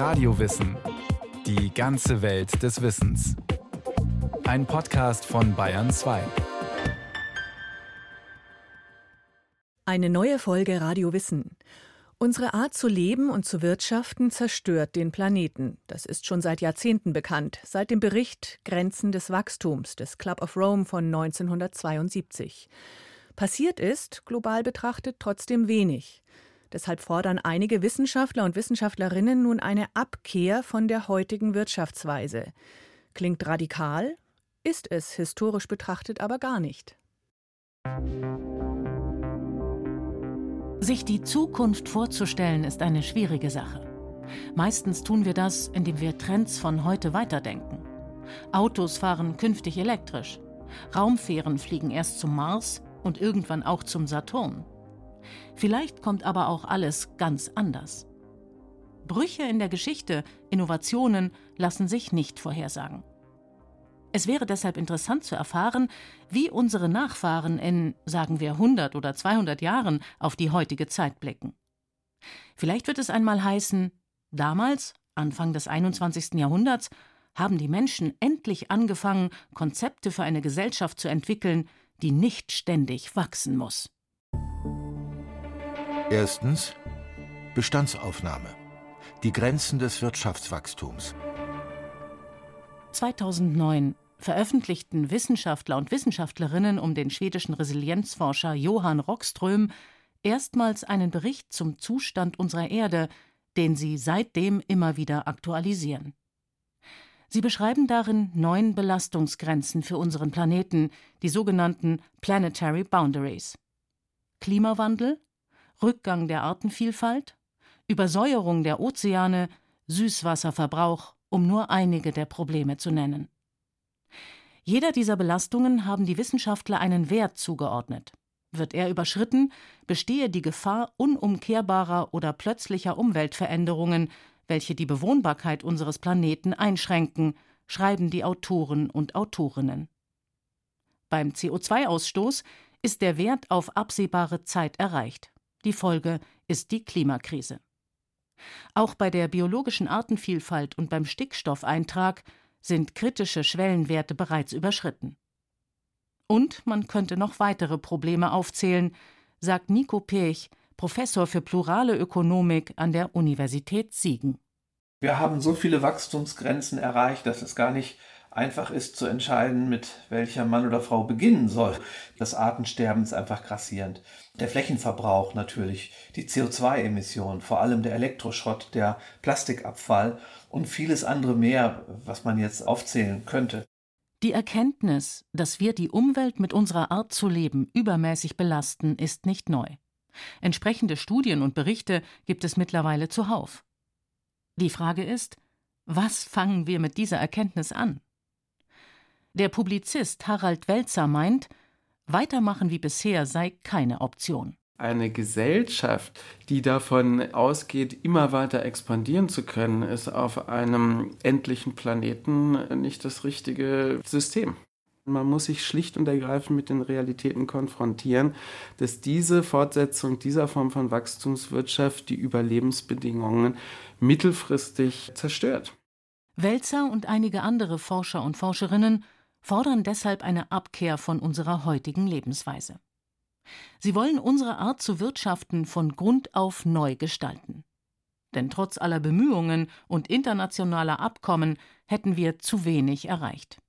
Radiowissen. Die ganze Welt des Wissens. Ein Podcast von Bayern 2. Eine neue Folge Radio Wissen. Unsere Art zu leben und zu wirtschaften zerstört den Planeten. Das ist schon seit Jahrzehnten bekannt, seit dem Bericht Grenzen des Wachstums des Club of Rome von 1972. Passiert ist, global betrachtet, trotzdem wenig. Deshalb fordern einige Wissenschaftler und Wissenschaftlerinnen nun eine Abkehr von der heutigen Wirtschaftsweise. Klingt radikal, ist es historisch betrachtet aber gar nicht. Sich die Zukunft vorzustellen, ist eine schwierige Sache. Meistens tun wir das, indem wir Trends von heute weiterdenken. Autos fahren künftig elektrisch. Raumfähren fliegen erst zum Mars und irgendwann auch zum Saturn. Vielleicht kommt aber auch alles ganz anders. Brüche in der Geschichte, Innovationen lassen sich nicht vorhersagen. Es wäre deshalb interessant zu erfahren, wie unsere Nachfahren in, sagen wir, 100 oder 200 Jahren auf die heutige Zeit blicken. Vielleicht wird es einmal heißen, damals, Anfang des 21. Jahrhunderts, haben die Menschen endlich angefangen, Konzepte für eine Gesellschaft zu entwickeln, die nicht ständig wachsen muss. Erstens Bestandsaufnahme. Die Grenzen des Wirtschaftswachstums. 2009 veröffentlichten Wissenschaftler und Wissenschaftlerinnen um den schwedischen Resilienzforscher Johann Rockström erstmals einen Bericht zum Zustand unserer Erde, den sie seitdem immer wieder aktualisieren. Sie beschreiben darin neun Belastungsgrenzen für unseren Planeten, die sogenannten Planetary Boundaries. Klimawandel, Rückgang der Artenvielfalt, Übersäuerung der Ozeane, Süßwasserverbrauch, um nur einige der Probleme zu nennen. Jeder dieser Belastungen haben die Wissenschaftler einen Wert zugeordnet. Wird er überschritten, bestehe die Gefahr unumkehrbarer oder plötzlicher Umweltveränderungen, welche die Bewohnbarkeit unseres Planeten einschränken, schreiben die Autoren und Autorinnen. Beim CO2-Ausstoß ist der Wert auf absehbare Zeit erreicht. Die Folge ist die Klimakrise. Auch bei der biologischen Artenvielfalt und beim Stickstoffeintrag sind kritische Schwellenwerte bereits überschritten. Und man könnte noch weitere Probleme aufzählen, sagt Nico Pirch, Professor für plurale Ökonomik an der Universität Siegen. Wir haben so viele Wachstumsgrenzen erreicht, dass es gar nicht einfach ist zu entscheiden, mit welcher Mann oder Frau beginnen soll. Das Artensterben ist einfach grassierend. Der Flächenverbrauch natürlich, die CO2-Emissionen, vor allem der Elektroschrott, der Plastikabfall und vieles andere mehr, was man jetzt aufzählen könnte. Die Erkenntnis, dass wir die Umwelt mit unserer Art zu leben übermäßig belasten, ist nicht neu. Entsprechende Studien und Berichte gibt es mittlerweile zuhauf. Die Frage ist, was fangen wir mit dieser Erkenntnis an? Der Publizist Harald Welzer meint, weitermachen wie bisher sei keine Option. Eine Gesellschaft, die davon ausgeht, immer weiter expandieren zu können, ist auf einem endlichen Planeten nicht das richtige System. Man muss sich schlicht und ergreifend mit den Realitäten konfrontieren, dass diese Fortsetzung dieser Form von Wachstumswirtschaft die Überlebensbedingungen mittelfristig zerstört. Welzer und einige andere Forscher und Forscherinnen fordern deshalb eine Abkehr von unserer heutigen Lebensweise. Sie wollen unsere Art zu wirtschaften von Grund auf neu gestalten. Denn trotz aller Bemühungen und internationaler Abkommen hätten wir zu wenig erreicht.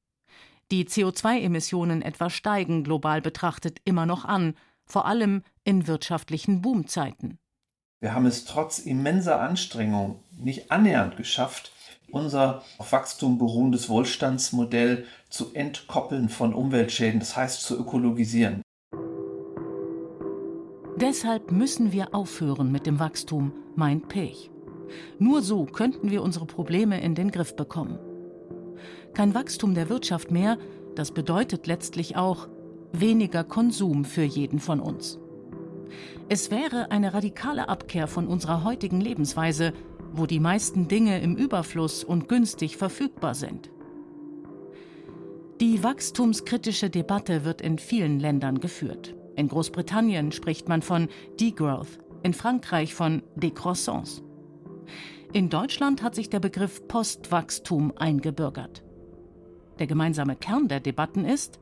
Die CO2-Emissionen etwa steigen global betrachtet immer noch an, vor allem in wirtschaftlichen Boomzeiten. Wir haben es trotz immenser Anstrengungen nicht annähernd geschafft, unser auf Wachstum beruhendes Wohlstandsmodell zu entkoppeln von Umweltschäden, das heißt zu ökologisieren. Deshalb müssen wir aufhören mit dem Wachstum, meint Pech. Nur so könnten wir unsere Probleme in den Griff bekommen. Kein Wachstum der Wirtschaft mehr, das bedeutet letztlich auch weniger Konsum für jeden von uns. Es wäre eine radikale Abkehr von unserer heutigen Lebensweise, wo die meisten Dinge im Überfluss und günstig verfügbar sind. Die wachstumskritische Debatte wird in vielen Ländern geführt. In Großbritannien spricht man von Degrowth, in Frankreich von Décroissance. In Deutschland hat sich der Begriff Postwachstum eingebürgert. Der gemeinsame Kern der Debatten ist,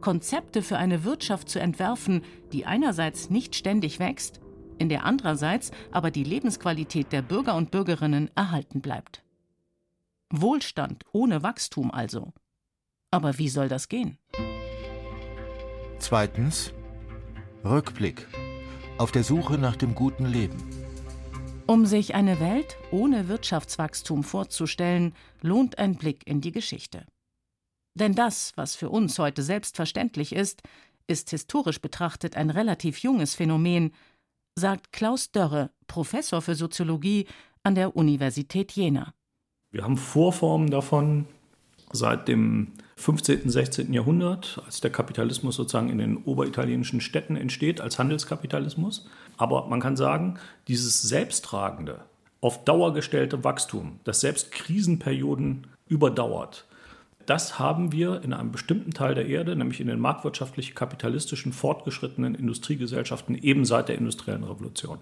Konzepte für eine Wirtschaft zu entwerfen, die einerseits nicht ständig wächst, in der andererseits aber die Lebensqualität der Bürger und Bürgerinnen erhalten bleibt. Wohlstand ohne Wachstum also. Aber wie soll das gehen? Zweitens Rückblick auf der Suche nach dem guten Leben. Um sich eine Welt ohne Wirtschaftswachstum vorzustellen, lohnt ein Blick in die Geschichte. Denn das, was für uns heute selbstverständlich ist, ist historisch betrachtet ein relativ junges Phänomen, sagt Klaus Dörre, Professor für Soziologie an der Universität Jena. Wir haben Vorformen davon seit dem 15., 16. Jahrhundert, als der Kapitalismus sozusagen in den oberitalienischen Städten entsteht, als Handelskapitalismus. Aber man kann sagen, dieses selbsttragende, auf Dauer gestellte Wachstum, das selbst Krisenperioden überdauert, das haben wir in einem bestimmten Teil der Erde, nämlich in den marktwirtschaftlich kapitalistischen fortgeschrittenen Industriegesellschaften eben seit der industriellen Revolution.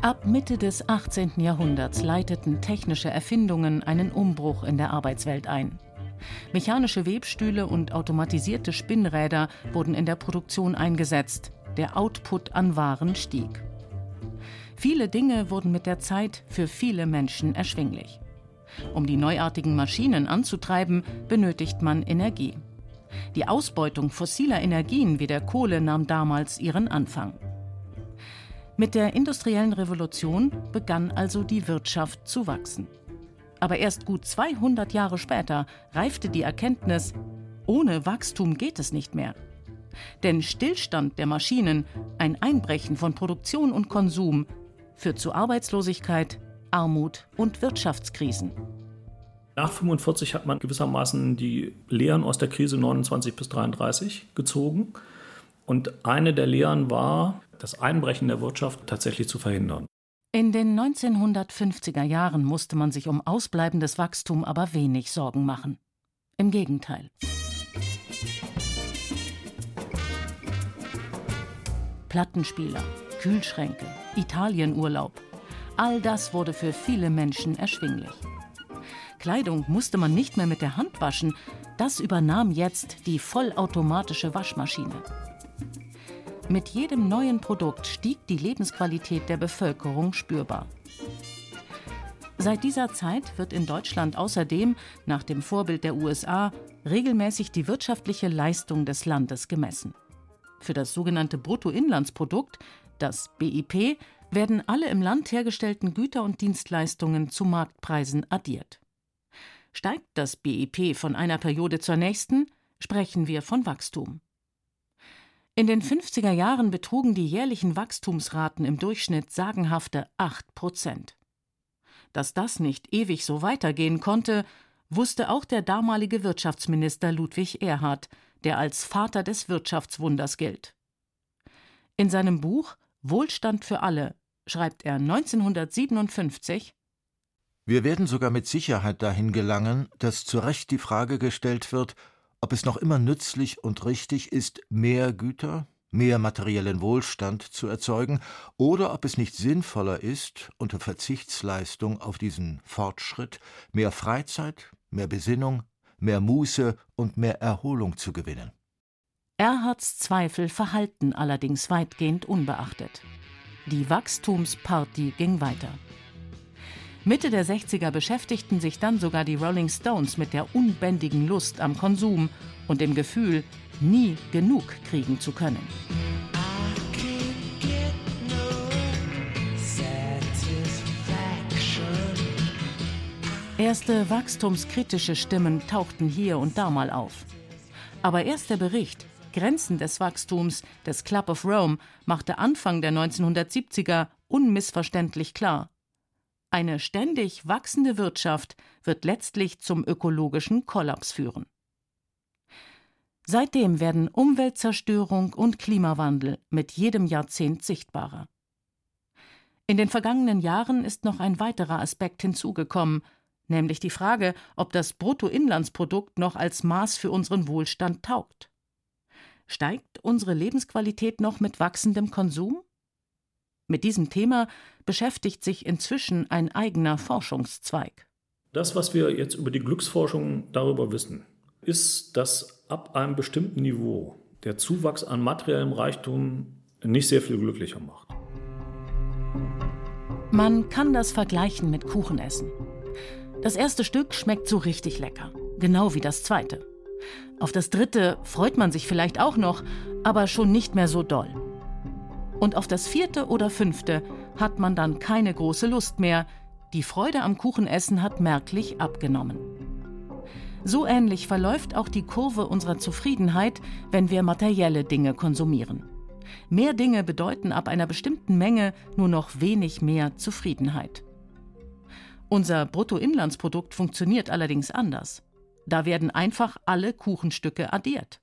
Ab Mitte des 18. Jahrhunderts leiteten technische Erfindungen einen Umbruch in der Arbeitswelt ein. Mechanische Webstühle und automatisierte Spinnräder wurden in der Produktion eingesetzt. Der Output an Waren stieg. Viele Dinge wurden mit der Zeit für viele Menschen erschwinglich. Um die neuartigen Maschinen anzutreiben, benötigt man Energie. Die Ausbeutung fossiler Energien wie der Kohle nahm damals ihren Anfang. Mit der industriellen Revolution begann also die Wirtschaft zu wachsen. Aber erst gut 200 Jahre später reifte die Erkenntnis, ohne Wachstum geht es nicht mehr. Denn Stillstand der Maschinen, ein Einbrechen von Produktion und Konsum führt zu Arbeitslosigkeit, Armut und Wirtschaftskrisen. Nach 1945 hat man gewissermaßen die Lehren aus der Krise 29 bis 33 gezogen. Und eine der Lehren war, das Einbrechen der Wirtschaft tatsächlich zu verhindern. In den 1950er Jahren musste man sich um ausbleibendes Wachstum aber wenig Sorgen machen. Im Gegenteil. Plattenspieler, Kühlschränke, Italienurlaub. All das wurde für viele Menschen erschwinglich. Kleidung musste man nicht mehr mit der Hand waschen, das übernahm jetzt die vollautomatische Waschmaschine. Mit jedem neuen Produkt stieg die Lebensqualität der Bevölkerung spürbar. Seit dieser Zeit wird in Deutschland außerdem, nach dem Vorbild der USA, regelmäßig die wirtschaftliche Leistung des Landes gemessen. Für das sogenannte Bruttoinlandsprodukt, das BIP, werden alle im Land hergestellten Güter und Dienstleistungen zu Marktpreisen addiert. Steigt das BIP von einer Periode zur nächsten, sprechen wir von Wachstum. In den 50er Jahren betrugen die jährlichen Wachstumsraten im Durchschnitt sagenhafte 8 Prozent. Dass das nicht ewig so weitergehen konnte, wusste auch der damalige Wirtschaftsminister Ludwig Erhard, der als Vater des Wirtschaftswunders gilt. In seinem Buch Wohlstand für alle schreibt er 1957 Wir werden sogar mit Sicherheit dahin gelangen, dass zu Recht die Frage gestellt wird, ob es noch immer nützlich und richtig ist, mehr Güter, mehr materiellen Wohlstand zu erzeugen, oder ob es nicht sinnvoller ist, unter Verzichtsleistung auf diesen Fortschritt mehr Freizeit, mehr Besinnung, mehr Muße und mehr Erholung zu gewinnen. Erhards Zweifel verhalten allerdings weitgehend unbeachtet. Die Wachstumsparty ging weiter. Mitte der 60er beschäftigten sich dann sogar die Rolling Stones mit der unbändigen Lust am Konsum und dem Gefühl, nie genug kriegen zu können. Erste wachstumskritische Stimmen tauchten hier und da mal auf. Aber erst der Bericht Grenzen des Wachstums des Club of Rome machte Anfang der 1970er unmissverständlich klar. Eine ständig wachsende Wirtschaft wird letztlich zum ökologischen Kollaps führen. Seitdem werden Umweltzerstörung und Klimawandel mit jedem Jahrzehnt sichtbarer. In den vergangenen Jahren ist noch ein weiterer Aspekt hinzugekommen, nämlich die Frage, ob das Bruttoinlandsprodukt noch als Maß für unseren Wohlstand taugt. Steigt unsere Lebensqualität noch mit wachsendem Konsum? Mit diesem Thema beschäftigt sich inzwischen ein eigener Forschungszweig. Das, was wir jetzt über die Glücksforschung darüber wissen, ist, dass ab einem bestimmten Niveau der Zuwachs an materiellem Reichtum nicht sehr viel glücklicher macht. Man kann das vergleichen mit Kuchenessen. Das erste Stück schmeckt so richtig lecker, genau wie das zweite. Auf das dritte freut man sich vielleicht auch noch, aber schon nicht mehr so doll. Und auf das vierte oder fünfte hat man dann keine große Lust mehr. Die Freude am Kuchenessen hat merklich abgenommen. So ähnlich verläuft auch die Kurve unserer Zufriedenheit, wenn wir materielle Dinge konsumieren. Mehr Dinge bedeuten ab einer bestimmten Menge nur noch wenig mehr Zufriedenheit. Unser Bruttoinlandsprodukt funktioniert allerdings anders. Da werden einfach alle Kuchenstücke addiert.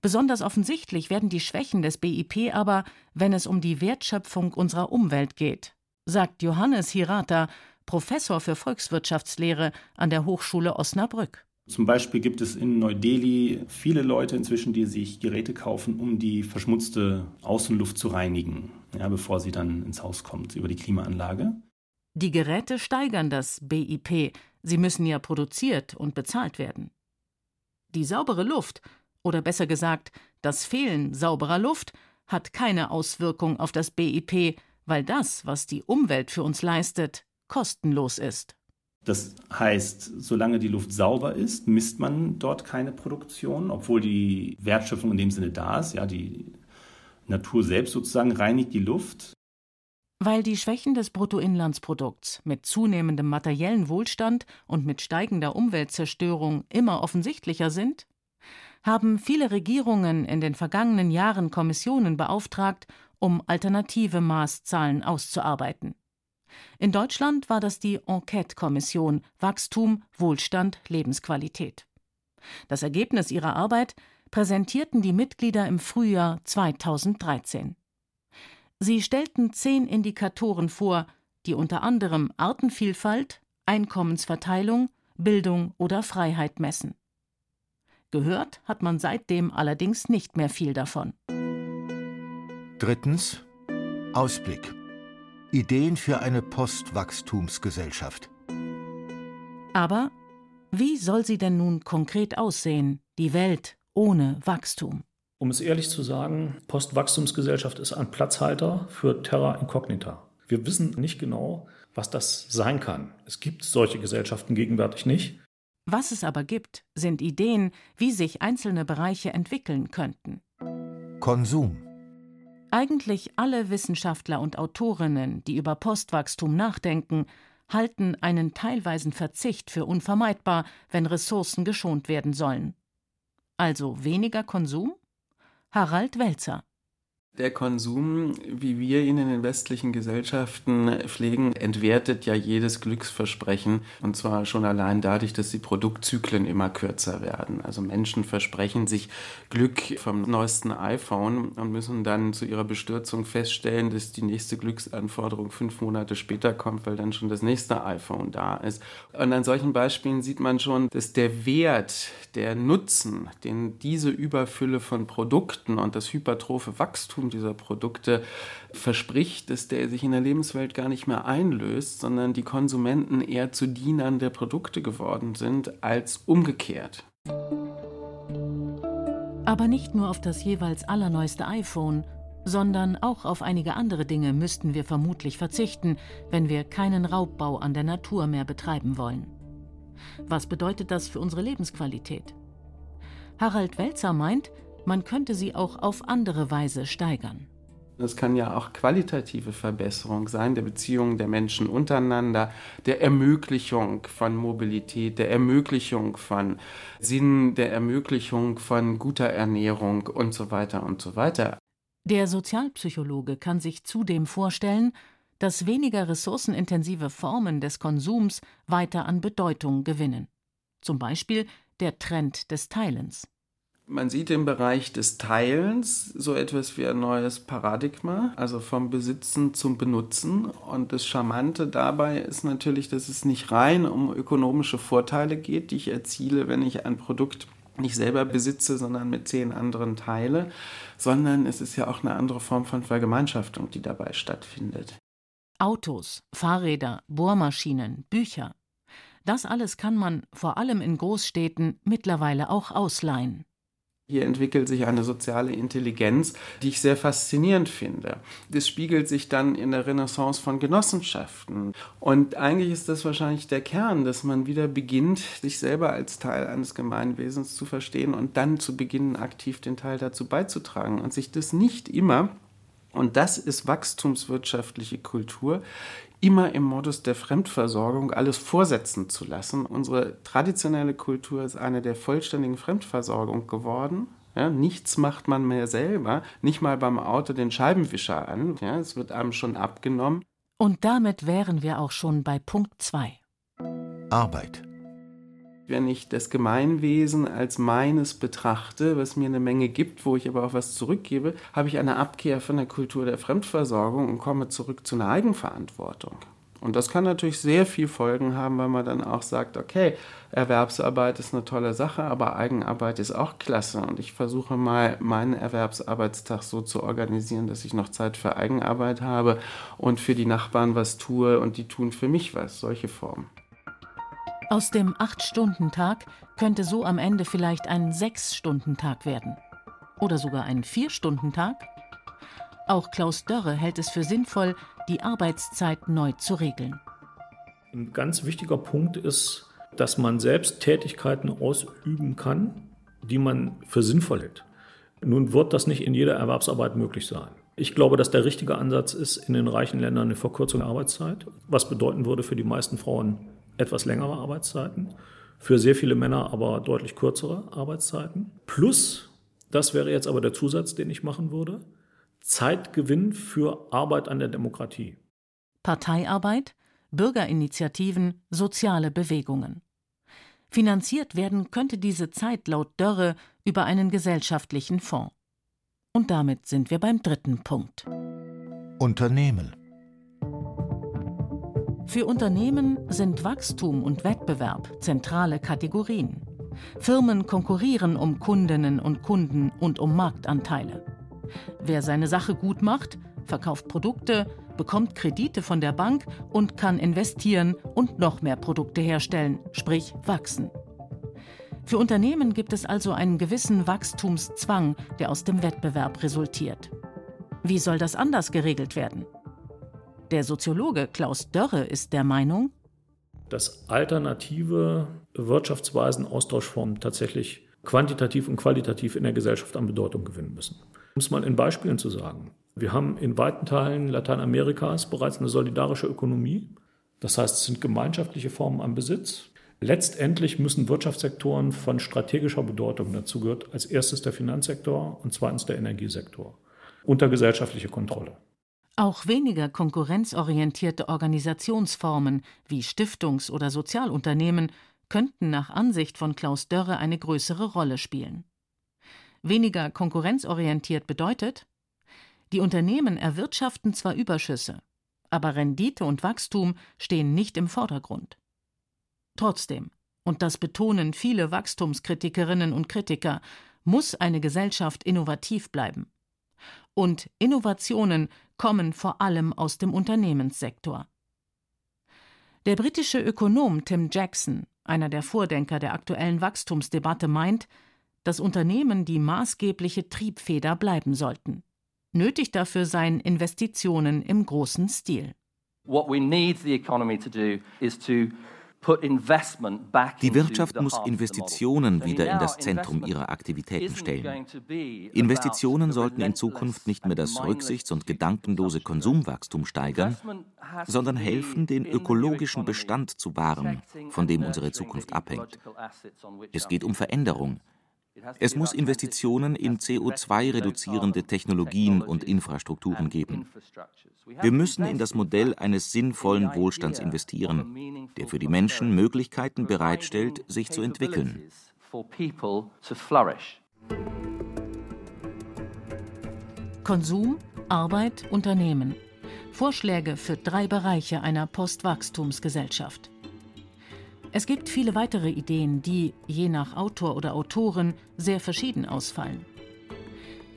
Besonders offensichtlich werden die Schwächen des BIP aber, wenn es um die Wertschöpfung unserer Umwelt geht, sagt Johannes Hirata, Professor für Volkswirtschaftslehre an der Hochschule Osnabrück. Zum Beispiel gibt es in Neu-Delhi viele Leute inzwischen, die sich Geräte kaufen, um die verschmutzte Außenluft zu reinigen, ja, bevor sie dann ins Haus kommt über die Klimaanlage. Die Geräte steigern das BIP, sie müssen ja produziert und bezahlt werden. Die saubere Luft oder besser gesagt, das Fehlen sauberer Luft hat keine Auswirkung auf das BIP, weil das, was die Umwelt für uns leistet, kostenlos ist. Das heißt, solange die Luft sauber ist, misst man dort keine Produktion, obwohl die Wertschöpfung in dem Sinne da ist. Ja, die Natur selbst sozusagen reinigt die Luft. Weil die Schwächen des Bruttoinlandsprodukts mit zunehmendem materiellen Wohlstand und mit steigender Umweltzerstörung immer offensichtlicher sind, haben viele Regierungen in den vergangenen Jahren Kommissionen beauftragt, um alternative Maßzahlen auszuarbeiten. In Deutschland war das die Enquete-Kommission Wachstum, Wohlstand, Lebensqualität. Das Ergebnis ihrer Arbeit präsentierten die Mitglieder im Frühjahr 2013. Sie stellten zehn Indikatoren vor, die unter anderem Artenvielfalt, Einkommensverteilung, Bildung oder Freiheit messen. Gehört hat man seitdem allerdings nicht mehr viel davon. Drittens Ausblick. Ideen für eine Postwachstumsgesellschaft. Aber wie soll sie denn nun konkret aussehen, die Welt ohne Wachstum? Um es ehrlich zu sagen, Postwachstumsgesellschaft ist ein Platzhalter für Terra Incognita. Wir wissen nicht genau, was das sein kann. Es gibt solche Gesellschaften gegenwärtig nicht. Was es aber gibt, sind Ideen, wie sich einzelne Bereiche entwickeln könnten. Konsum. Eigentlich alle Wissenschaftler und Autorinnen, die über Postwachstum nachdenken, halten einen teilweisen Verzicht für unvermeidbar, wenn Ressourcen geschont werden sollen. Also weniger Konsum? Harald Welzer der Konsum, wie wir ihn in den westlichen Gesellschaften pflegen, entwertet ja jedes Glücksversprechen. Und zwar schon allein dadurch, dass die Produktzyklen immer kürzer werden. Also Menschen versprechen sich Glück vom neuesten iPhone und müssen dann zu ihrer Bestürzung feststellen, dass die nächste Glücksanforderung fünf Monate später kommt, weil dann schon das nächste iPhone da ist. Und an solchen Beispielen sieht man schon, dass der Wert, der Nutzen, den diese Überfülle von Produkten und das hypertrophe Wachstum Konsum dieser Produkte verspricht, dass der sich in der Lebenswelt gar nicht mehr einlöst, sondern die Konsumenten eher zu Dienern der Produkte geworden sind als umgekehrt. Aber nicht nur auf das jeweils allerneueste iPhone, sondern auch auf einige andere Dinge müssten wir vermutlich verzichten, wenn wir keinen Raubbau an der Natur mehr betreiben wollen. Was bedeutet das für unsere Lebensqualität? Harald Welzer meint, man könnte sie auch auf andere Weise steigern. Das kann ja auch qualitative Verbesserung sein der Beziehungen der Menschen untereinander, der Ermöglichung von Mobilität, der Ermöglichung von Sinn, der Ermöglichung von guter Ernährung und so weiter und so weiter. Der Sozialpsychologe kann sich zudem vorstellen, dass weniger ressourcenintensive Formen des Konsums weiter an Bedeutung gewinnen. Zum Beispiel der Trend des Teilens. Man sieht im Bereich des Teilens so etwas wie ein neues Paradigma, also vom Besitzen zum Benutzen. Und das Charmante dabei ist natürlich, dass es nicht rein um ökonomische Vorteile geht, die ich erziele, wenn ich ein Produkt nicht selber besitze, sondern mit zehn anderen teile, sondern es ist ja auch eine andere Form von Vergemeinschaftung, die dabei stattfindet. Autos, Fahrräder, Bohrmaschinen, Bücher. Das alles kann man, vor allem in Großstädten, mittlerweile auch ausleihen. Hier entwickelt sich eine soziale Intelligenz, die ich sehr faszinierend finde. Das spiegelt sich dann in der Renaissance von Genossenschaften. Und eigentlich ist das wahrscheinlich der Kern, dass man wieder beginnt, sich selber als Teil eines Gemeinwesens zu verstehen und dann zu beginnen, aktiv den Teil dazu beizutragen und sich das nicht immer und das ist wachstumswirtschaftliche Kultur, immer im Modus der Fremdversorgung alles vorsetzen zu lassen. Unsere traditionelle Kultur ist eine der vollständigen Fremdversorgung geworden. Ja, nichts macht man mehr selber, nicht mal beim Auto den Scheibenwischer an. Ja, es wird einem schon abgenommen. Und damit wären wir auch schon bei Punkt 2. Arbeit. Wenn ich das Gemeinwesen als meines betrachte, was mir eine Menge gibt, wo ich aber auch was zurückgebe, habe ich eine Abkehr von der Kultur der Fremdversorgung und komme zurück zu einer Eigenverantwortung. Und das kann natürlich sehr viel Folgen haben, weil man dann auch sagt, okay, Erwerbsarbeit ist eine tolle Sache, aber Eigenarbeit ist auch klasse. Und ich versuche mal, meinen Erwerbsarbeitstag so zu organisieren, dass ich noch Zeit für Eigenarbeit habe und für die Nachbarn was tue und die tun für mich was. Solche Formen. Aus dem Acht-Stunden-Tag könnte so am Ende vielleicht ein Sechs-Stunden-Tag werden. Oder sogar ein Vier-Stunden-Tag. Auch Klaus Dörre hält es für sinnvoll, die Arbeitszeit neu zu regeln. Ein ganz wichtiger Punkt ist, dass man selbst Tätigkeiten ausüben kann, die man für sinnvoll hält. Nun wird das nicht in jeder Erwerbsarbeit möglich sein. Ich glaube, dass der richtige Ansatz ist, in den reichen Ländern eine Verkürzung der Arbeitszeit, was bedeuten würde für die meisten Frauen etwas längere Arbeitszeiten, für sehr viele Männer aber deutlich kürzere Arbeitszeiten. Plus, das wäre jetzt aber der Zusatz, den ich machen würde, Zeitgewinn für Arbeit an der Demokratie. Parteiarbeit, Bürgerinitiativen, soziale Bewegungen. Finanziert werden könnte diese Zeit laut Dörre über einen gesellschaftlichen Fonds. Und damit sind wir beim dritten Punkt. Unternehmen. Für Unternehmen sind Wachstum und Wettbewerb zentrale Kategorien. Firmen konkurrieren um Kundinnen und Kunden und um Marktanteile. Wer seine Sache gut macht, verkauft Produkte, bekommt Kredite von der Bank und kann investieren und noch mehr Produkte herstellen, sprich wachsen. Für Unternehmen gibt es also einen gewissen Wachstumszwang, der aus dem Wettbewerb resultiert. Wie soll das anders geregelt werden? Der Soziologe Klaus Dörre ist der Meinung, dass alternative Wirtschaftsweisen, Austauschformen tatsächlich quantitativ und qualitativ in der Gesellschaft an Bedeutung gewinnen müssen. Um es mal in Beispielen zu sagen. Wir haben in weiten Teilen Lateinamerikas bereits eine solidarische Ökonomie. Das heißt, es sind gemeinschaftliche Formen am Besitz. Letztendlich müssen Wirtschaftssektoren von strategischer Bedeutung, dazu gehört als erstes der Finanzsektor und zweitens der Energiesektor, unter gesellschaftliche Kontrolle. Auch weniger konkurrenzorientierte Organisationsformen wie Stiftungs- oder Sozialunternehmen könnten nach Ansicht von Klaus Dörre eine größere Rolle spielen. Weniger konkurrenzorientiert bedeutet, die Unternehmen erwirtschaften zwar Überschüsse, aber Rendite und Wachstum stehen nicht im Vordergrund. Trotzdem, und das betonen viele Wachstumskritikerinnen und Kritiker, muss eine Gesellschaft innovativ bleiben. Und Innovationen kommen vor allem aus dem Unternehmenssektor. Der britische Ökonom Tim Jackson, einer der Vordenker der aktuellen Wachstumsdebatte, meint, dass Unternehmen die maßgebliche Triebfeder bleiben sollten. Nötig dafür seien Investitionen im großen Stil. What we need the economy to do is to die Wirtschaft muss Investitionen wieder in das Zentrum ihrer Aktivitäten stellen. Investitionen sollten in Zukunft nicht mehr das rücksichts- und gedankenlose Konsumwachstum steigern, sondern helfen, den ökologischen Bestand zu wahren, von dem unsere Zukunft abhängt. Es geht um Veränderung, es muss Investitionen in CO2-reduzierende Technologien und Infrastrukturen geben. Wir müssen in das Modell eines sinnvollen Wohlstands investieren, der für die Menschen Möglichkeiten bereitstellt, sich zu entwickeln. Konsum, Arbeit, Unternehmen. Vorschläge für drei Bereiche einer Postwachstumsgesellschaft. Es gibt viele weitere Ideen, die, je nach Autor oder Autorin, sehr verschieden ausfallen.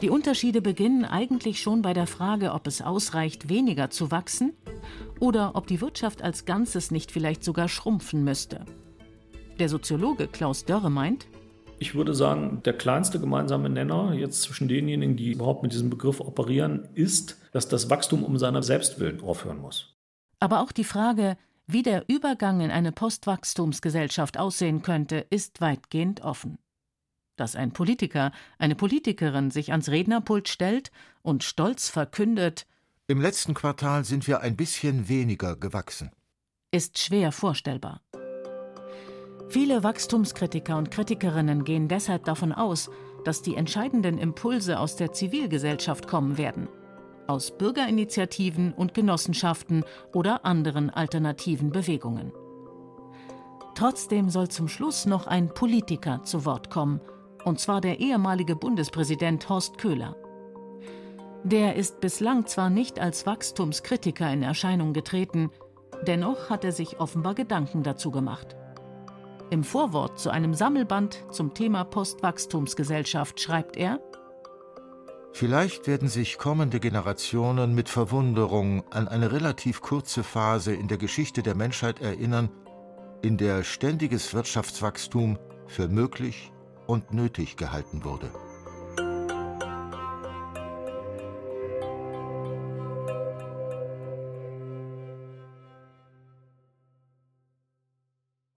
Die Unterschiede beginnen eigentlich schon bei der Frage, ob es ausreicht, weniger zu wachsen oder ob die Wirtschaft als Ganzes nicht vielleicht sogar schrumpfen müsste. Der Soziologe Klaus Dörre meint, ich würde sagen, der kleinste gemeinsame Nenner jetzt zwischen denjenigen, die überhaupt mit diesem Begriff operieren, ist, dass das Wachstum um seiner Selbstwillen aufhören muss. Aber auch die Frage, wie der Übergang in eine Postwachstumsgesellschaft aussehen könnte, ist weitgehend offen. Dass ein Politiker, eine Politikerin sich ans Rednerpult stellt und stolz verkündet, im letzten Quartal sind wir ein bisschen weniger gewachsen, ist schwer vorstellbar. Viele Wachstumskritiker und Kritikerinnen gehen deshalb davon aus, dass die entscheidenden Impulse aus der Zivilgesellschaft kommen werden, aus Bürgerinitiativen und Genossenschaften oder anderen alternativen Bewegungen. Trotzdem soll zum Schluss noch ein Politiker zu Wort kommen, und zwar der ehemalige Bundespräsident Horst Köhler. Der ist bislang zwar nicht als Wachstumskritiker in Erscheinung getreten, dennoch hat er sich offenbar Gedanken dazu gemacht. Im Vorwort zu einem Sammelband zum Thema Postwachstumsgesellschaft schreibt er Vielleicht werden sich kommende Generationen mit Verwunderung an eine relativ kurze Phase in der Geschichte der Menschheit erinnern, in der ständiges Wirtschaftswachstum für möglich und nötig gehalten wurde.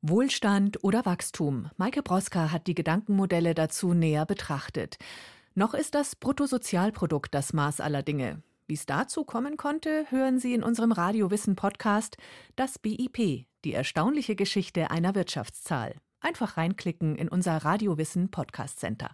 Wohlstand oder Wachstum? Maike Broska hat die Gedankenmodelle dazu näher betrachtet. Noch ist das Bruttosozialprodukt das Maß aller Dinge. Wie es dazu kommen konnte, hören Sie in unserem Radiowissen Podcast Das BIP, die erstaunliche Geschichte einer Wirtschaftszahl. Einfach reinklicken in unser Radiowissen Podcast Center.